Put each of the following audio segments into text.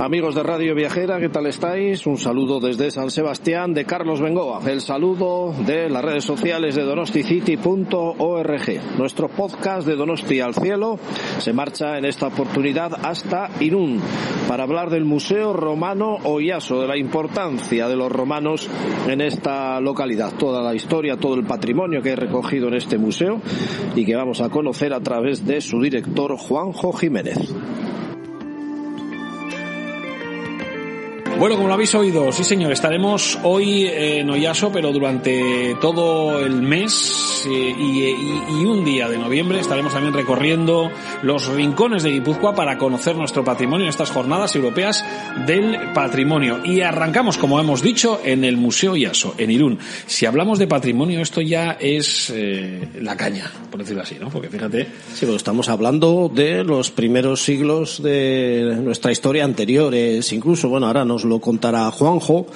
Amigos de Radio Viajera, ¿qué tal estáis? Un saludo desde San Sebastián de Carlos Bengoa. El saludo de las redes sociales de donosticity.org. Nuestro podcast de Donosti al Cielo se marcha en esta oportunidad hasta Irún para hablar del Museo Romano Oyaso, de la importancia de los romanos en esta localidad. Toda la historia, todo el patrimonio que he recogido en este museo y que vamos a conocer a través de su director Juanjo Jiménez. Bueno, como lo habéis oído, sí señor, estaremos hoy en Oyaso, pero durante todo el mes eh, y, un día de noviembre estaremos también recorriendo los rincones de Guipúzcoa para conocer nuestro patrimonio en estas jornadas europeas del patrimonio. Y arrancamos, como hemos dicho, en el Museo Oyaso, en Irún. Si hablamos de patrimonio, esto ya es eh, la caña, por decirlo así, ¿no? Porque fíjate. Sí, pero estamos hablando de los primeros siglos de nuestra historia anteriores, incluso, bueno, ahora nos lo contará Juanjo,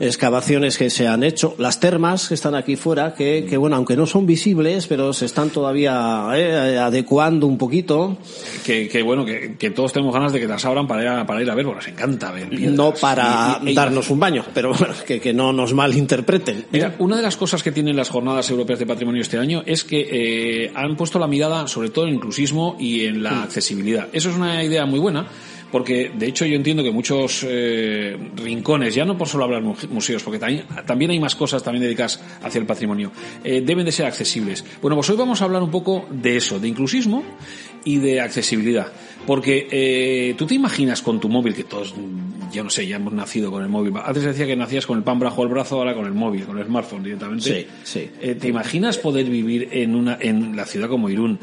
excavaciones que se han hecho, las termas que están aquí fuera, que, que bueno, aunque no son visibles, pero se están todavía eh, adecuando un poquito. Que, que bueno, que, que, todos tenemos ganas de que las abran para ir a, para ir a ver, porque nos encanta ver. No para darnos un baño, pero bueno, que, que no nos malinterpreten. Mira, una de las cosas que tienen las jornadas europeas de patrimonio este año es que eh, han puesto la mirada sobre todo en el inclusismo y en la mm. accesibilidad. Eso es una idea muy buena porque de hecho yo entiendo que muchos eh, rincones, ya no por solo hablar museos, porque también, también hay más cosas también dedicadas hacia el patrimonio, eh, deben de ser accesibles. Bueno, pues hoy vamos a hablar un poco de eso, de inclusismo y de accesibilidad. Porque eh, tú te imaginas con tu móvil, que todos, yo no sé, ya hemos nacido con el móvil. Antes decía que nacías con el pan bajo el brazo, ahora con el móvil, con el smartphone directamente. Sí, sí. ¿Te imaginas poder vivir en, una, en la ciudad como Irún?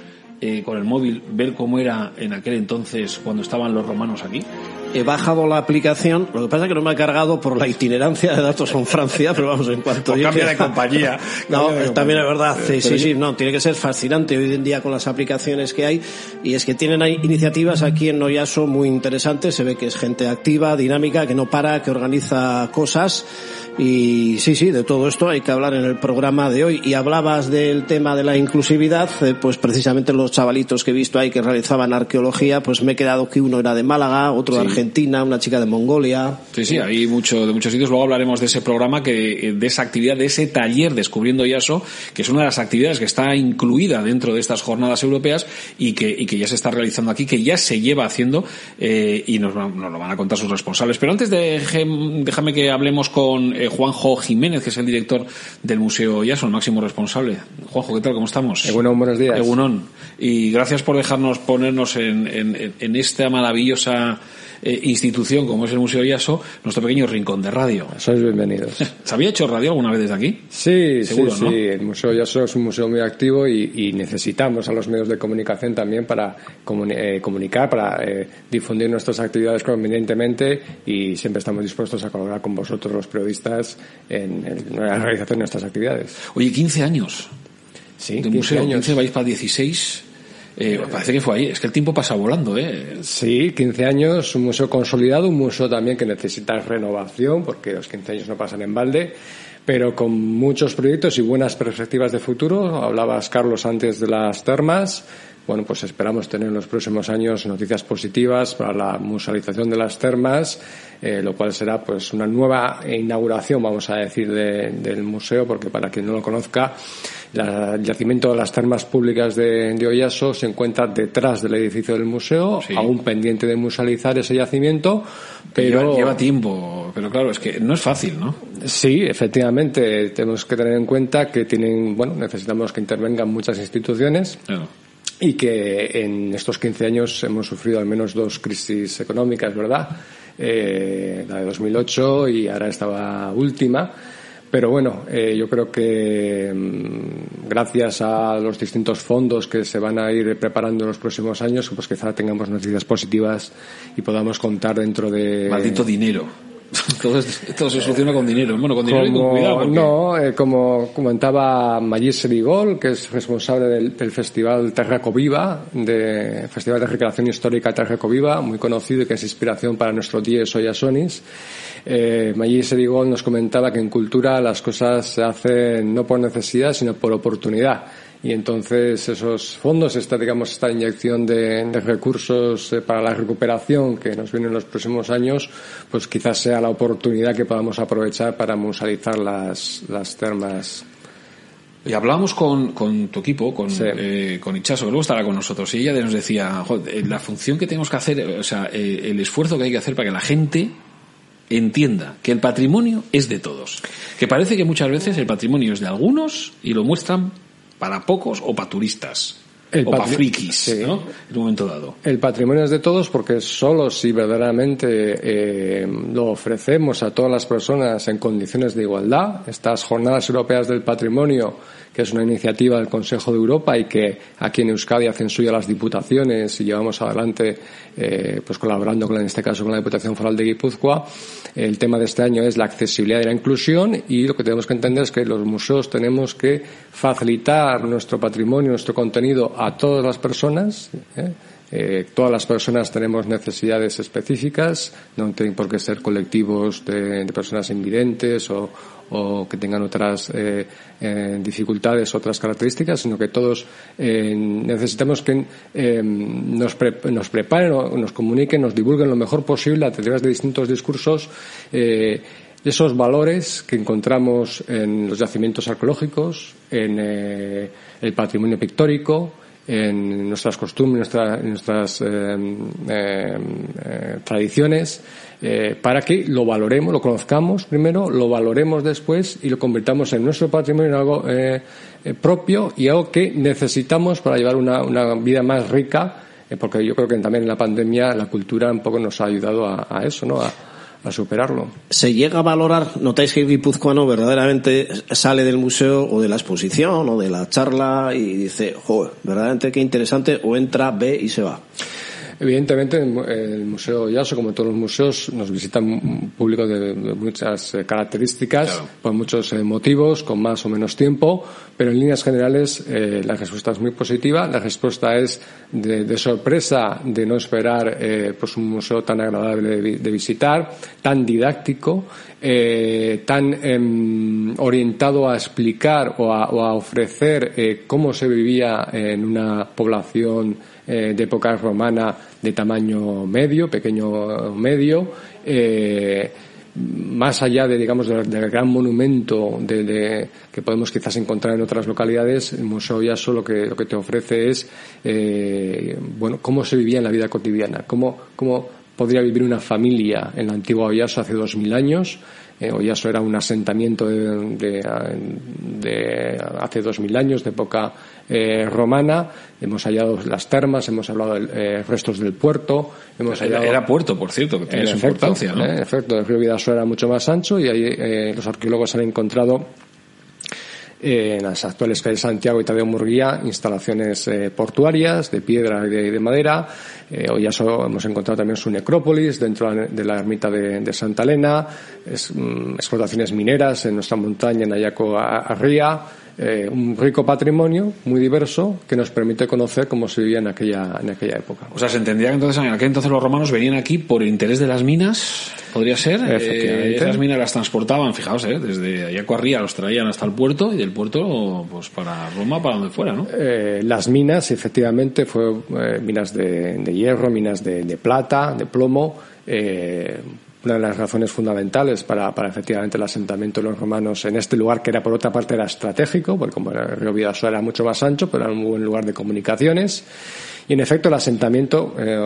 Eh, con el móvil ver cómo era en aquel entonces cuando estaban los romanos aquí? He bajado la aplicación, lo que pasa es que no me ha cargado por la itinerancia de datos en Francia, pero vamos, en cuanto... cambia de compañía. no, también es verdad, sí, sí, sí, no, tiene que ser fascinante hoy en día con las aplicaciones que hay, y es que tienen ahí iniciativas aquí en Noyaso muy interesantes, se ve que es gente activa, dinámica, que no para, que organiza cosas, y sí, sí, de todo esto hay que hablar en el programa de hoy. Y hablabas del tema de la inclusividad, eh, pues precisamente los chavalitos que he visto ahí que realizaban arqueología, pues me he quedado que uno era de Málaga, otro de Argentina, una chica de Mongolia. Sí, sí, hay mucho, de muchos sitios. Luego hablaremos de ese programa, que, de esa actividad, de ese taller Descubriendo Yaso, que es una de las actividades que está incluida dentro de estas jornadas europeas y que, y que ya se está realizando aquí, que ya se lleva haciendo eh, y nos, nos, lo van a contar sus responsables. Pero antes de, déjame que hablemos con eh, Juanjo Jiménez, que es el director del Museo Yaso, el máximo responsable. Juanjo, ¿qué tal? ¿Cómo estamos? Bueno, buenos días. Egunon. Y gracias por dejarnos ponernos en, en, en esta maravillosa eh, institución como es el Museo Yaso, nuestro pequeño rincón de radio. Sois bienvenidos. ¿Se había hecho radio alguna vez desde aquí? Sí, Seguro, sí, sí. El Museo Yaso es un museo muy activo y, y necesitamos a los medios de comunicación también para comuni eh, comunicar, para eh, difundir nuestras actividades convenientemente y siempre estamos dispuestos a colaborar con vosotros los periodistas en, en la realización de nuestras actividades. Oye, 15 años. Sí, de 15 museo, años. 15 vais para 16. Eh, parece que fue ahí. Es que el tiempo pasa volando, ¿eh? Sí, 15 años, un museo consolidado, un museo también que necesita renovación, porque los 15 años no pasan en balde, pero con muchos proyectos y buenas perspectivas de futuro. Hablabas, Carlos, antes de las termas. Bueno, pues esperamos tener en los próximos años noticias positivas para la musealización de las termas, eh, lo cual será pues una nueva inauguración, vamos a decir, de, del museo, porque para quien no lo conozca, la, el yacimiento de las termas públicas de, de, Oyaso se encuentra detrás del edificio del museo, Sí. aún pendiente de musealizar ese yacimiento, pero Lleva, lleva tiempo, pero claro, es que no es fácil, ¿no? Sí, efectivamente, tenemos que tener en cuenta que tienen, bueno, necesitamos que intervengan muchas instituciones Claro. Y que en estos 15 años hemos sufrido al menos dos crisis económicas, ¿verdad? Eh, la de 2008 y ahora esta última. Pero bueno, eh, yo creo que mm, gracias a los distintos fondos que se van a ir preparando en los próximos años, pues quizá tengamos noticias positivas y podamos contar dentro de... Maldito dinero. Todo, se soluciona con dinero. Bueno, con dinero y con cuidado. No, eh, como comentaba Magis Rigol, que es responsable del, Festival Terraco Viva, de Festival de Recreación Histórica Terraco Viva, muy conocido y que es inspiración para nuestro 10 Oyasonis. Eh, Magis Rigol nos comentaba que en cultura las cosas se hacen no por necesidad, sino por oportunidad y entonces esos fondos, esta, digamos, esta inyección de, recursos eh, para la recuperación que nos viene en los próximos años, pues quizás sea la oportunidad que podamos aprovechar para musealizar las, las termas. Y hablábamos con, con tu equipo, con, eh, con Ichazo, que luego estará con nosotros, y ella nos decía, eh, la función que tenemos que hacer, o sea, el esfuerzo que hay que hacer para que la gente entienda que el patrimonio es de todos. Que parece que muchas veces el patrimonio es de algunos y lo muestran para pocos o para turistas. o para frikis, ¿no? En un momento dado. El patrimonio es de todos porque solo si verdaderamente eh, lo ofrecemos a todas las personas en condiciones de igualdad, estas jornadas europeas del patrimonio que es una iniciativa del Consejo de Europa y que aquí en Euskadi hacen suya las diputaciones y llevamos adelante, eh, pues colaborando con, en este caso con la Diputación Foral de Guipúzcoa. El tema de este año es la accesibilidad y la inclusión y lo que tenemos que entender es que los museos tenemos que facilitar nuestro patrimonio, nuestro contenido a todas las personas. ¿eh? Eh, todas las personas tenemos necesidades específicas, no tienen por qué ser colectivos de, personas invidentes o, que tengan otras eh, eh, dificultades, otras características, sino que todos necesitamos que nos, nos, preparen o nos comuniquen, nos divulguen lo mejor posible a través de distintos discursos esos valores que encontramos en los yacimientos arqueológicos, en el patrimonio pictórico, en nuestras costumbres, en nuestras eh, eh, eh, tradiciones, para que lo valoremos, lo conozcamos primero, lo valoremos después y lo convirtamos en nuestro patrimonio en algo propio y algo que necesitamos para llevar una, una vida más rica, porque yo creo que también en la pandemia la cultura un poco nos ha ayudado a, a eso, ¿no? A, a superarlo. ¿Se llega a valorar, notáis que el guipuzcoano verdaderamente sale del museo o de la exposición o de la charla y dice, joder, verdaderamente qué interesante, o entra, ve y se va? Evidentemente, el Museo Yaso, como todos los museos, nos visita un público de, muchas eh, características, por muchos eh, motivos, con más o menos tiempo, pero en líneas generales eh, la respuesta es muy positiva. La respuesta es de, sorpresa, de no esperar pues un museo tan agradable de, visitar, tan didáctico, tan em, orientado a explicar o a ofrecer cómo se vivía en una población eh, de época romana de tamaño medio, pequeño medio, eh, más allá de digamos del, gran monumento de, que podemos quizás encontrar en otras localidades, el Museo Yaso lo que, lo que te ofrece es eh, bueno cómo se vivía en la vida cotidiana, cómo, cómo podría vivir una familia en la antigua Oyaso hace dos mil años, eh, Oyaso era un asentamiento de, hace dos mil años, de época eh, romana. Hemos hallado las termas, hemos hablado de eh, restos del puerto. Hemos era, puerto, por cierto, que tiene su importancia, ¿no? En efecto, el río Vidaso era mucho más ancho y ahí los arqueólogos han encontrado en las actuales calles Santiago y Tadeo Murguía instalaciones portuarias de piedra y de, madera. hoy ya hemos encontrado también su necrópolis dentro de la ermita de, Santa Elena, mm, explotaciones mineras en nuestra montaña en Ayaco Arría eh, un rico patrimonio muy diverso que nos permite conocer cómo se vivía en aquella, en aquella época. O sea, se entendía que entonces, en aquel entonces los romanos venían aquí por interés de las minas, podría ser. Eh, esas minas las transportaban, fijaos, eh, desde allá Arriba los traían hasta el puerto y del puerto pues para Roma, para donde fuera, ¿no? Eh, las minas, efectivamente, fue minas de, hierro, minas de, de plata, de plomo. Eh, una de las razones fundamentales para, para, efectivamente el asentamiento de los romanos en este lugar, que era por otra parte era estratégico, porque como el río Vidasoa era mucho más ancho, pero era un buen lugar de comunicaciones. Y en efecto el asentamiento eh,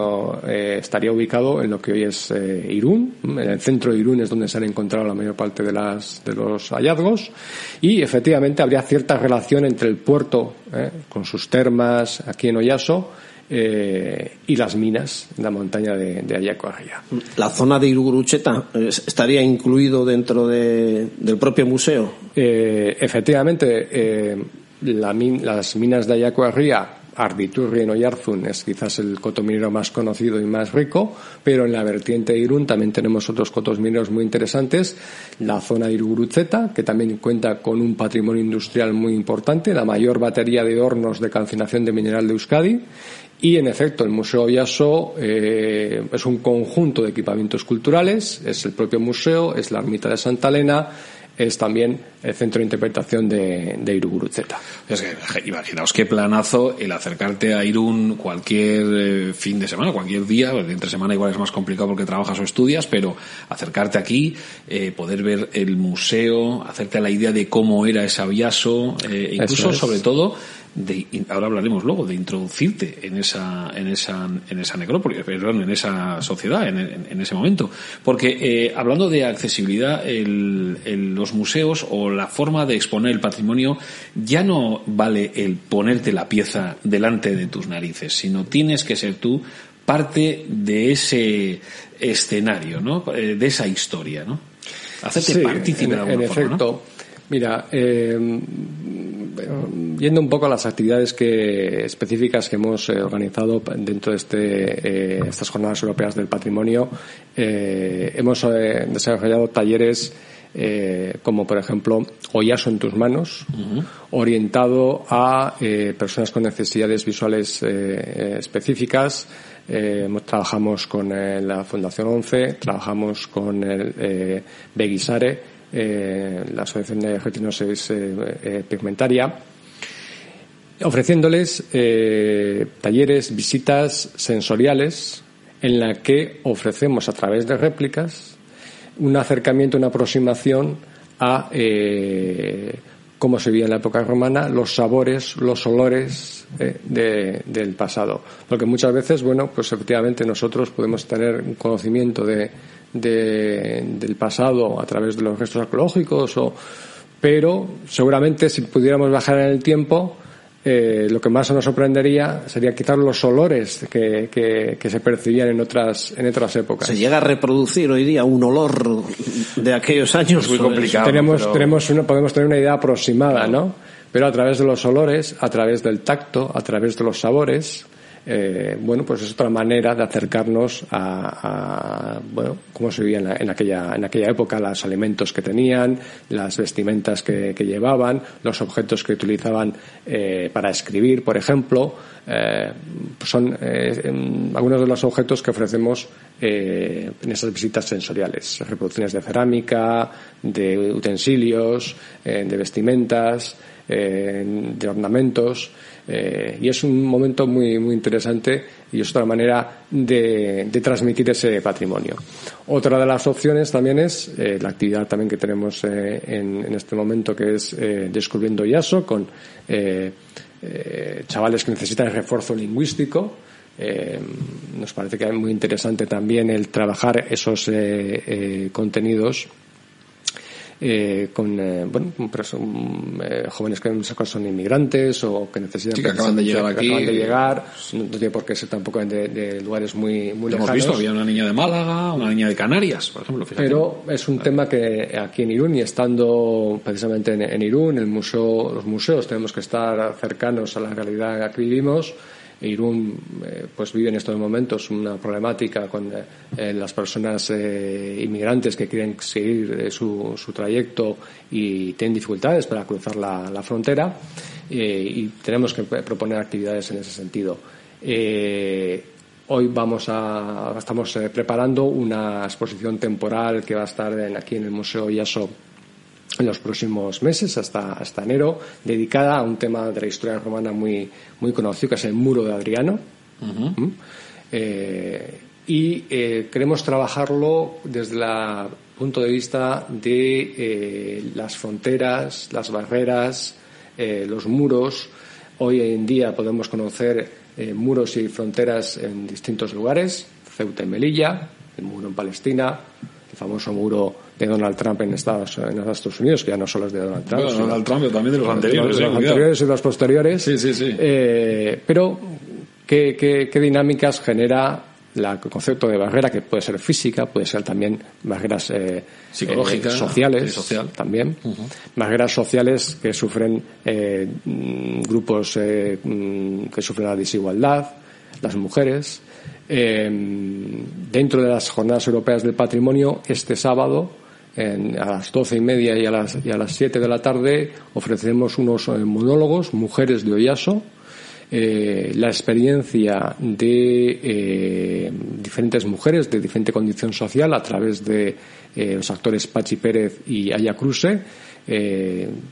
eh, estaría ubicado en lo que hoy es eh, Irún, en el centro de Irún es donde se han encontrado la mayor parte de, las, de los hallazgos, y efectivamente habría cierta relación entre el puerto, con sus termas aquí en Oyaso, eh, y las minas en la montaña de, de. ¿La zona de Irugurucheta eh, estaría incluido dentro de, del propio museo? Eh, efectivamente, eh, la min- las minas de Ayacuarría, Arbiturri en Oyarzún es quizás el coto minero más conocido y más rico, pero en la vertiente de Irún también tenemos otros cotos mineros muy interesantes. La zona de Irugurucheta, que también cuenta con un patrimonio industrial muy importante, la mayor batería de hornos de calcinación de mineral de Euskadi. Y en efecto, el Museo Oyaso eh, es un conjunto de equipamientos culturales, es el propio museo, es la ermita de Santa Elena, es también el centro de interpretación de, de. Es que imaginaos qué planazo el acercarte a Irún cualquier eh, fin de semana, cualquier día, de entre semana igual es más complicado porque trabajas o estudias, pero acercarte aquí, eh, poder ver el museo, hacerte la idea de cómo era ese aviaso, eh, incluso es. sobre todo de, ahora hablaremos luego de introducirte en esa en esa en esa necrópolis, perdón, en esa sociedad, en, en- en ese momento, porque eh, hablando de accesibilidad, el- el- los museos o la forma de exponer el patrimonio ya no vale el ponerte la pieza delante de tus narices, sino tienes que ser tú parte de ese escenario, ¿no? Eh, De esa historia, ¿no? Hacerte Sí, partícipe de alguna en forma, ¿no? efecto. Mira, eh, yendo un poco a las actividades que, específicas que hemos eh, organizado dentro de este, eh, estas jornadas europeas del patrimonio, eh, hemos desarrollado talleres como por ejemplo Oyaso en tus manos, orientado a personas con necesidades visuales específicas. Trabajamos con la Fundación 11, trabajamos con el Beguisare, eh, la Asociación de Retinosis eh, eh, Pigmentaria, ofreciéndoles eh, talleres, visitas sensoriales en la que ofrecemos a través de réplicas un acercamiento, una aproximación a eh, cómo se vivía en la época romana, los sabores, los olores eh, de- del pasado. Porque muchas veces, bueno, pues efectivamente nosotros podemos tener un conocimiento de, de- del pasado a través de los restos arqueológicos, pero seguramente si pudiéramos bajar en el tiempo, eh, lo que más nos sorprendería sería quitar los olores que, que- que se percibían en otras, en otras épocas. ¿Se llega a reproducir hoy día un olor de aquellos años? Es muy complicado. tenemos, pero- tenemos una, podemos tener una idea aproximada, ¿no? Pero a través de los olores, a través del tacto, a través de los sabores, eh, bueno, pues es otra manera de acercarnos a, a, bueno, cómo se vivía en, en aquella, en aquella época, los alimentos que tenían, las vestimentas que, llevaban, los objetos que utilizaban eh, para escribir, por ejemplo, eh, son eh, algunos de los objetos que ofrecemos eh, en esas visitas sensoriales, reproducciones de cerámica, de utensilios, de vestimentas, de ornamentos, eh, y es un momento muy, muy interesante y es otra manera de, de transmitir ese patrimonio. Otra de las opciones también es eh, la actividad también que tenemos eh, en, en este momento que es Descubriendo Yaso con chavales que necesitan refuerzo lingüístico. Nos parece que es muy interesante también el trabajar esos contenidos eh, con eh, bueno perso- mm, eh, jóvenes que en son inmigrantes o que necesitan Sí, que acaban de llegar que aquí. acaban de llegar no tiene por qué ser tampoco de, de lugares muy muy Lo hemos lejanos visto, había una niña de Málaga, una niña de Canarias, por ejemplo. Fíjate. pero es un tema que aquí en Irún y estando precisamente en, en Irún, el museo, los museos tenemos que estar cercanos a la realidad que vivimos. Irún eh, pues vive en estos momentos una problemática con eh, eh, las personas inmigrantes que quieren seguir su, su trayecto y tienen dificultades para cruzar la, la frontera y tenemos que proponer actividades en ese sentido. Hoy vamos a, estamos preparando una exposición temporal que va a estar aquí en el Museo Yaso en los próximos meses, hasta, hasta enero, dedicada a un tema de la historia romana muy, muy conocido, que es el Muro de Adriano. ¿Mm? Eh, y eh, queremos trabajarlo desde el punto de vista de eh, las fronteras, las barreras, los muros. Hoy en día podemos conocer muros y fronteras en distintos lugares, Ceuta y Melilla, el muro en Palestina, el famoso muro de Donald Trump en Estados, en Estados Unidos, que ya no solo es de Donald Trump, Bueno, Donald Trump, pero también de los de anteriores. los anteriores y los posteriores. Sí, sí, sí. Eh, pero ¿Qué, qué, qué dinámicas genera el concepto de barrera que puede ser física, puede ser también barreras eh, psicológicas, eh, sociales, social. también, barreras sociales que sufren eh, mm, grupos mm, que sufren la desigualdad, las mujeres. Eh, dentro de las jornadas europeas del patrimonio, este sábado, en, a las doce y media y a las, siete de la tarde, ofreceremos unos eh, monólogos, Mujeres de Oyaso, eh, la experiencia de eh, diferentes mujeres de diferente condición social a través de los actores Pachi Pérez y Aya Cruse,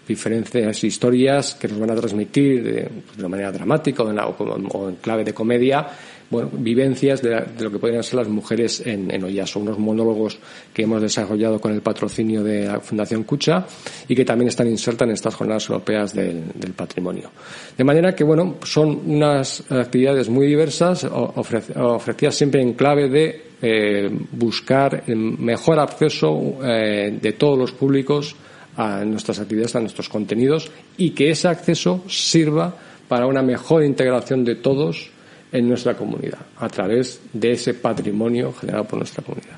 diferentes historias que nos van a transmitir de, pues, de una manera dramática o en clave de comedia, bueno, vivencias de, la- de lo que podrían ser las mujeres en, en Oyaso, unos monólogos que hemos desarrollado con el patrocinio de la Fundación Cucha y que también están insertas en estas jornadas europeas del, patrimonio. De manera que, bueno, son unas actividades muy diversas, ofrec- ofrecidas siempre en clave de eh, buscar el mejor acceso eh, de todos los públicos a nuestras actividades, a nuestros contenidos y que ese acceso sirva para una mejor integración de todos en nuestra comunidad a través de ese patrimonio generado por nuestra comunidad.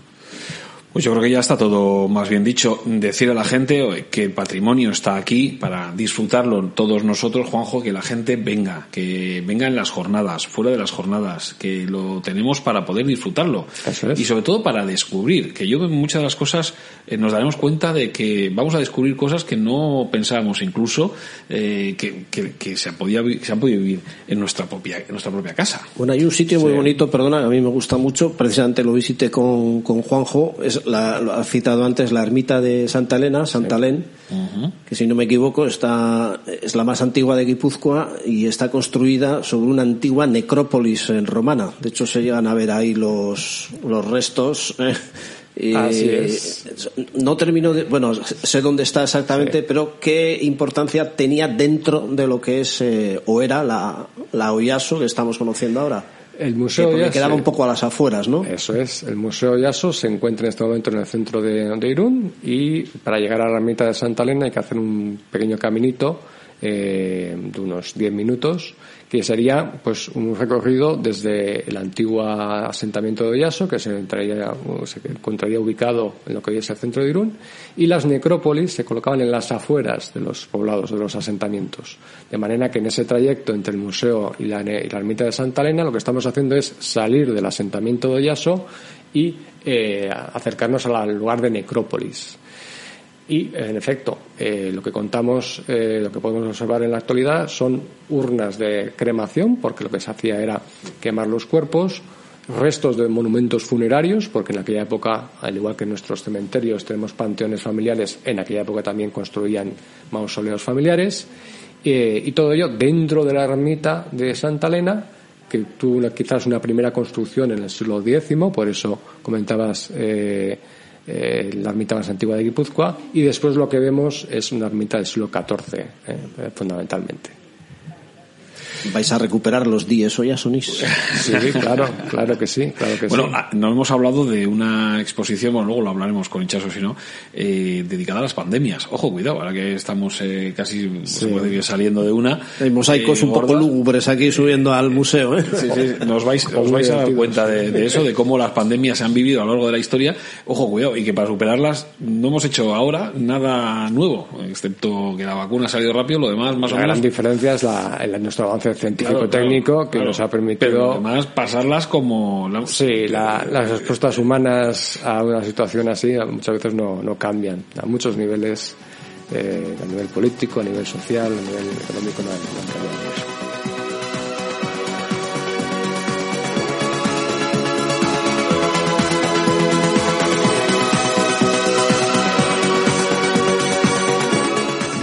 Pues yo creo que ya está todo más bien dicho. Decir a la gente que el patrimonio está aquí para disfrutarlo todos nosotros, Juanjo, que la gente venga, que venga en las jornadas, fuera de las jornadas, que lo tenemos para poder disfrutarlo. Es. Y sobre todo para descubrir, que yo en muchas de las cosas eh, nos daremos cuenta de que vamos a descubrir cosas que no pensábamos incluso eh, que, que- que se, podía, se han podido vivir en nuestra propia, en nuestra propia casa. Bueno, hay un sitio muy bonito, perdona, a mí me gusta mucho, precisamente lo visité con, con Juanjo, es la, lo ha citado antes la ermita de Santa Elena, Santa Elén, que si no me equivoco está, es la más antigua de Guipúzcoa y está construida sobre una antigua necrópolis romana. De hecho, se llegan a ver ahí los, los restos. eh, y- Así es. No termino de, bueno, sé dónde está exactamente, pero qué importancia tenía dentro de lo que es eh, o era la, la Oyaso que estamos conociendo ahora. El Que Museo porque Yaso- quedaba un poco a las afueras, ¿no? Eso es, el Museo Yaso se encuentra en este momento en el centro de, de Irún y para llegar a la ermita de Santa Elena hay que hacer un pequeño caminito eh, de unos 10 minutos que sería pues un recorrido desde el antiguo asentamiento de Yaso que se encontraría, se encontraría ubicado en lo que hoy es el centro de Irún y las necrópolis se colocaban en las afueras de los poblados, de los asentamientos. De manera que en ese trayecto entre el museo y la, y la ermita de Santa Elena lo que estamos haciendo es salir del asentamiento de Yaso y eh, acercarnos al lugar de necrópolis. Y, en efecto, eh, lo que contamos, eh, lo que podemos observar en la actualidad son urnas de cremación, porque lo que se hacía era quemar los cuerpos, restos de monumentos funerarios, porque en aquella época, al igual que en nuestros cementerios tenemos panteones familiares, en aquella época también construían mausoleos familiares, eh, y todo ello dentro de la ermita de Santa Elena, que tuvo quizás una primera construcción en el siglo X, por eso comentabas eh, eh, la ermita más antigua de Guipúzcoa, y después lo que vemos es una ermita del siglo XIV, eh, fundamentalmente. Vais a recuperar los días Oyasonís. Sí, claro, claro que sí, claro que Bueno, sí. ah, no hemos hablado de una exposición, bueno, luego lo hablaremos con Hinchazo, si no, eh, dedicada a las pandemias. Ojo, cuidado, ahora que estamos eh, casi ir saliendo de una. Hay mosaicos eh, un poco lúgubres aquí subiendo al museo, ¿eh? Sí, sí, nos vais, os vais a dar cuenta de, de eso, de cómo las pandemias se han vivido a lo largo de la historia. Ojo, cuidado, y que para superarlas no hemos hecho ahora nada nuevo, excepto que la vacuna ha salido rápido, lo demás más La o menos gran diferencia es la, el- nuestro avance científico-técnico Claro, que claro, nos ha Pero permitido además pasarlas como... la- Sí, la- las respuestas humanas a una situación así muchas veces no, no cambian. A muchos niveles, eh, a nivel político, a nivel social, a nivel económico, no, no han